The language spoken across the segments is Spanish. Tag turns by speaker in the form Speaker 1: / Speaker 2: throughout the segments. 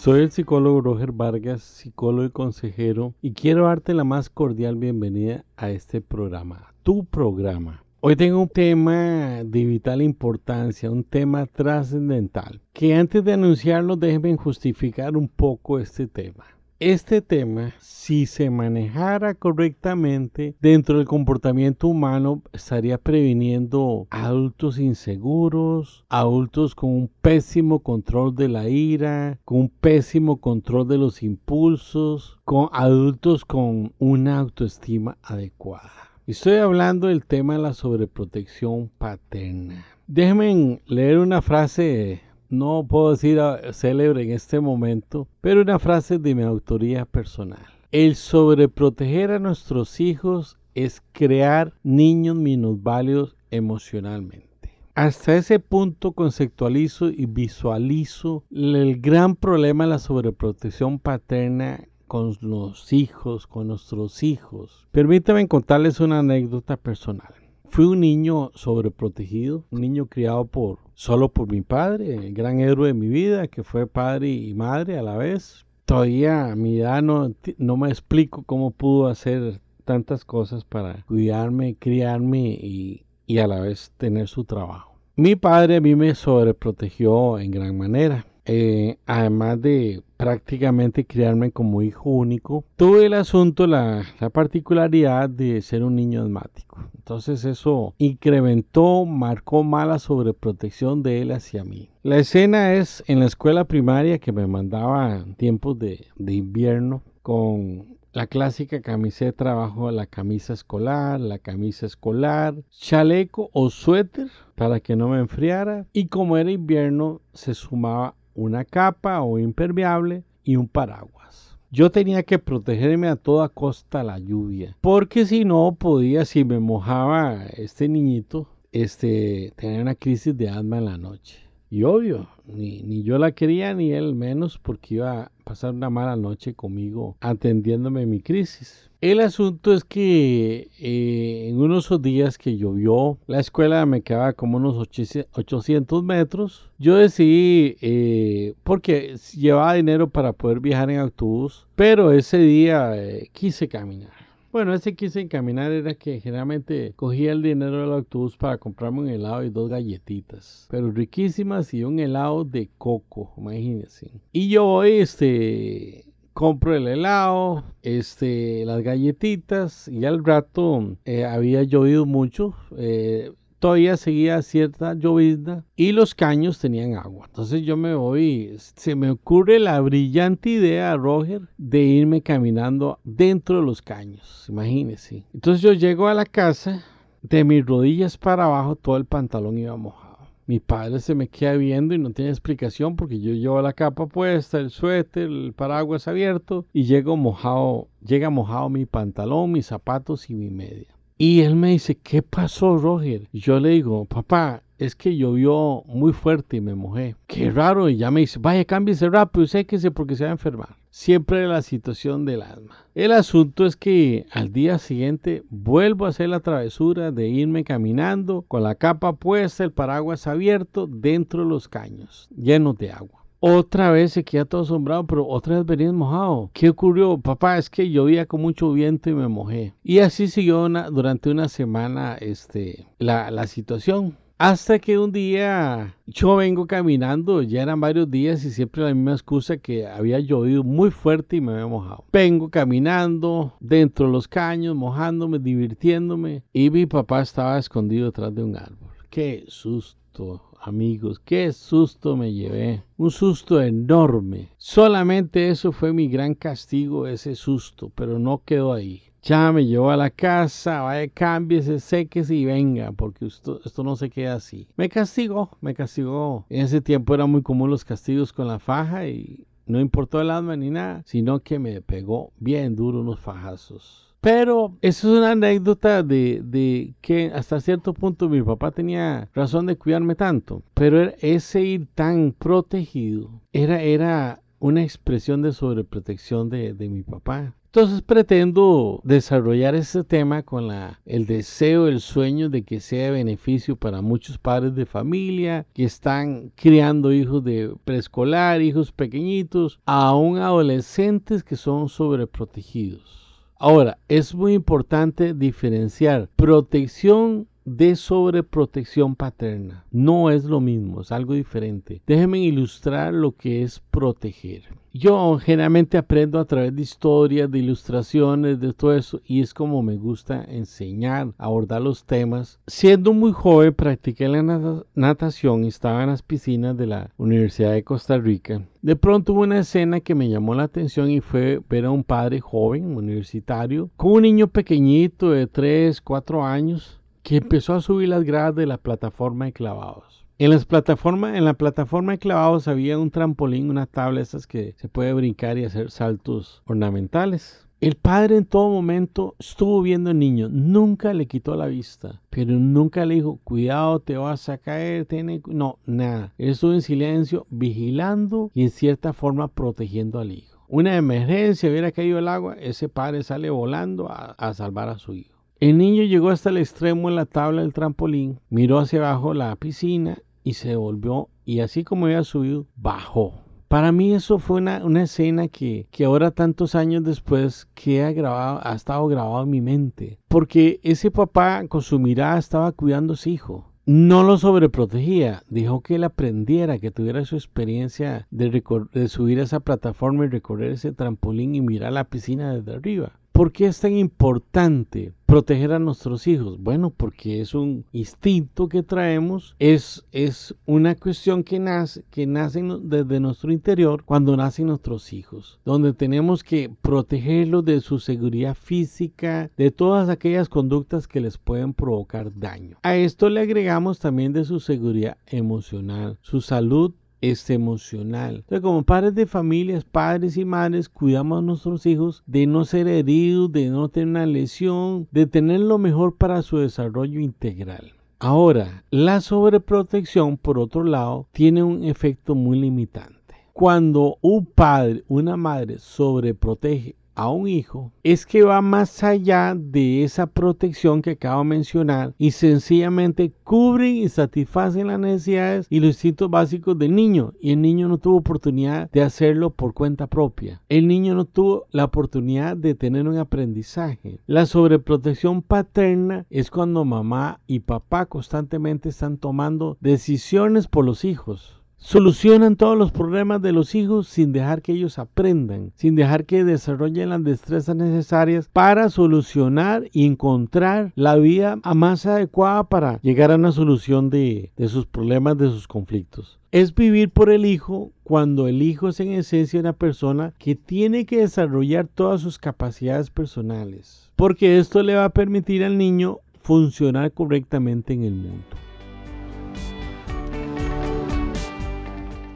Speaker 1: Soy el psicólogo Roger Vargas, psicólogo y consejero, y quiero darte la más cordial bienvenida a este programa, tu programa. Hoy tengo un tema de vital importancia, un tema trascendental, que antes de anunciarlo déjenme justificar un poco este tema. Este tema, si se manejara correctamente dentro del comportamiento humano, estaría previniendo adultos inseguros, adultos con un pésimo control de la ira, con un pésimo control de los impulsos, con adultos con una autoestima adecuada. Estoy hablando del tema de la sobreprotección paterna. Déjenme leer una frase no puedo decir ah, célebre en este momento, pero una frase de mi autoría personal. El sobreproteger a nuestros hijos es crear niños minusválidos emocionalmente. Hasta ese punto conceptualizo y visualizo el gran problema de la sobreprotección paterna con los hijos, con nuestros hijos. Permítanme contarles una anécdota personal. Fui un niño sobreprotegido, un niño criado por solo por mi padre, el gran héroe de mi vida, que fue padre y madre a la vez. Todavía a mi edad no, no me explico cómo pudo hacer tantas cosas para cuidarme, criarme y, y a la vez tener su trabajo. Mi padre a mí me sobreprotegió en gran manera. Eh, además de prácticamente criarme como hijo único, tuve el asunto, la, la, particularidad de ser un niño asmático. Entonces eso incrementó, marcó mala sobreprotección de él hacia mí. La escena es en la escuela primaria que me mandaba en tiempos de, de invierno con la clásica camiseta abajo la camisa escolar, la camisa escolar, chaleco o suéter para que no me enfriara y como era invierno se sumaba una capa o impermeable y un paraguas. Yo tenía que protegerme a toda costa la lluvia, porque si no podía, si me mojaba este niñito, este, tener una crisis de asma en la noche. Y obvio, ni, ni, yo la quería ni él menos porque iba a pasar una mala noche conmigo atendiéndome mi crisis. El asunto es que eh, en unos días que llovió, la escuela me quedaba como unos 800 metros. Yo decidí, eh, porque llevaba dinero para poder viajar en autobús, pero ese día eh, quise caminar. Bueno, ese quise encaminar era que generalmente cogía el dinero del autobús para comprarme un helado y dos galletitas, pero riquísimas y un helado de coco, imagínense. Y yo voy, este, compro el helado, este, las galletitas y al rato eh, había llovido mucho. Eh, todavía seguía cierta llovizna y los caños tenían agua. Entonces yo me voy, se me ocurre la brillante idea, Roger, de irme caminando dentro de los caños, imagínese. Entonces yo llego a la casa, de mis rodillas para abajo todo el pantalón iba mojado. Mi padre se me queda viendo y no tiene explicación porque yo llevo la capa puesta, el suéter, el paraguas abierto y llego mojado, llega mojado mi pantalón, mis zapatos y mi media. Y él me dice, ¿qué pasó, Roger? Yo le digo, papá, es que llovió muy fuerte y me mojé. Qué raro. Y ya me dice, vaya, cámbiese rápido, séquese porque se va a enfermar. Siempre la situación del alma. El asunto es que al día siguiente vuelvo a hacer la travesura de irme caminando con la capa puesta, el paraguas abierto dentro de los caños, llenos de agua. Otra vez se queda todo asombrado, pero otra vez venía mojado. ¿Qué ocurrió? Papá, es que llovía con mucho viento y me mojé. Y así siguió durante una semana este, la, la situación. Hasta que un día yo vengo caminando, ya eran varios días y siempre la misma excusa que había llovido muy fuerte y me había mojado. Vengo caminando dentro de los caños, mojándome, divirtiéndome y mi papá estaba escondido detrás de un árbol. Qué susto amigos, qué susto me llevé. Un susto enorme. Solamente eso fue mi gran castigo, ese susto, pero no quedó ahí. Ya me llevó a la casa, vaya, cámbiese, séquese y venga, porque esto, no se queda así. Me castigó, me castigó. En ese tiempo era muy común los castigos con la faja y no importó el alma ni nada, sino que me pegó bien duro unos fajazos. Pero eso es una anécdota de, que hasta cierto punto mi papá tenía razón de cuidarme tanto. Pero ese ir tan protegido era, era una expresión de sobreprotección de, de mi papá. Entonces pretendo desarrollar este tema con la, el deseo, el sueño de que sea de beneficio para muchos padres de familia que están criando hijos de preescolar, hijos pequeñitos, aún adolescentes que son sobreprotegidos. Ahora, es muy importante diferenciar protección de sobreprotección paterna. No es lo mismo, es algo diferente. Déjenme ilustrar lo que es proteger. Yo generalmente aprendo a través de historias, de ilustraciones, de todo eso, y es como me gusta enseñar, abordar los temas. Siendo muy joven, practiqué la natación estaba en las piscinas de la Universidad de Costa Rica. De pronto hubo una escena que me llamó la atención y fue ver a un padre joven, universitario, con un niño pequeñito de 3, 4 años, que empezó a subir las gradas de la plataforma de clavados. En, las plataformas, en la plataforma de clavados había un trampolín, una tabla esas que se puede brincar y hacer saltos ornamentales. El padre en todo momento estuvo viendo al niño, nunca le quitó la vista, pero nunca le dijo, cuidado, te vas a caer, no, nada. Él estuvo en silencio, vigilando y en cierta forma protegiendo al hijo. Una emergencia, hubiera caído el agua, ese padre sale volando a salvar a su hijo. El niño llegó hasta el extremo en la tabla del trampolín, miró hacia abajo la piscina y se volvió y así como había subido, bajó. Para mí eso fue una, escena que, que, ahora tantos años después queda grabado, ha estado grabado en mi mente. Porque ese papá con su mirada estaba cuidando a su hijo. No lo sobreprotegía, dijo que él aprendiera, que tuviera su experiencia de, de subir a esa plataforma y recorrer ese trampolín y mirar la piscina desde arriba. ¿Por qué es tan importante proteger a nuestros hijos? Bueno, porque es un instinto que traemos, es, es una cuestión que nace, que nace desde nuestro interior cuando nacen nuestros hijos, donde tenemos que protegerlos de su seguridad física, de todas aquellas conductas que les pueden provocar daño. A esto le agregamos también de su seguridad emocional, su salud es emocional. Entonces, como padres de familias, padres y madres, cuidamos a nuestros hijos de no ser heridos, de no tener una lesión, de tener lo mejor para su desarrollo integral. Ahora, la sobreprotección, por otro lado, tiene un efecto muy limitante. Cuando un padre, una madre sobreprotege a un hijo es que va más allá de esa protección que acabo de mencionar y sencillamente cubren y satisfacen las necesidades y los instintos básicos del niño y el niño no tuvo oportunidad de hacerlo por cuenta propia. El niño no tuvo la oportunidad de tener un aprendizaje. La sobreprotección paterna es cuando mamá y papá constantemente están tomando decisiones por los hijos Solucionan todos los problemas de los hijos sin dejar que ellos aprendan, sin dejar que desarrollen las destrezas necesarias para solucionar y encontrar la vía más adecuada para llegar a una solución de, de sus problemas, de sus conflictos. Es vivir por el hijo cuando el hijo es en esencia una persona que tiene que desarrollar todas sus capacidades personales, porque esto le va a permitir al niño funcionar correctamente en el mundo.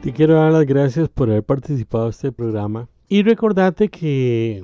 Speaker 1: Te quiero dar las gracias por haber participado en este programa. Y recordarte que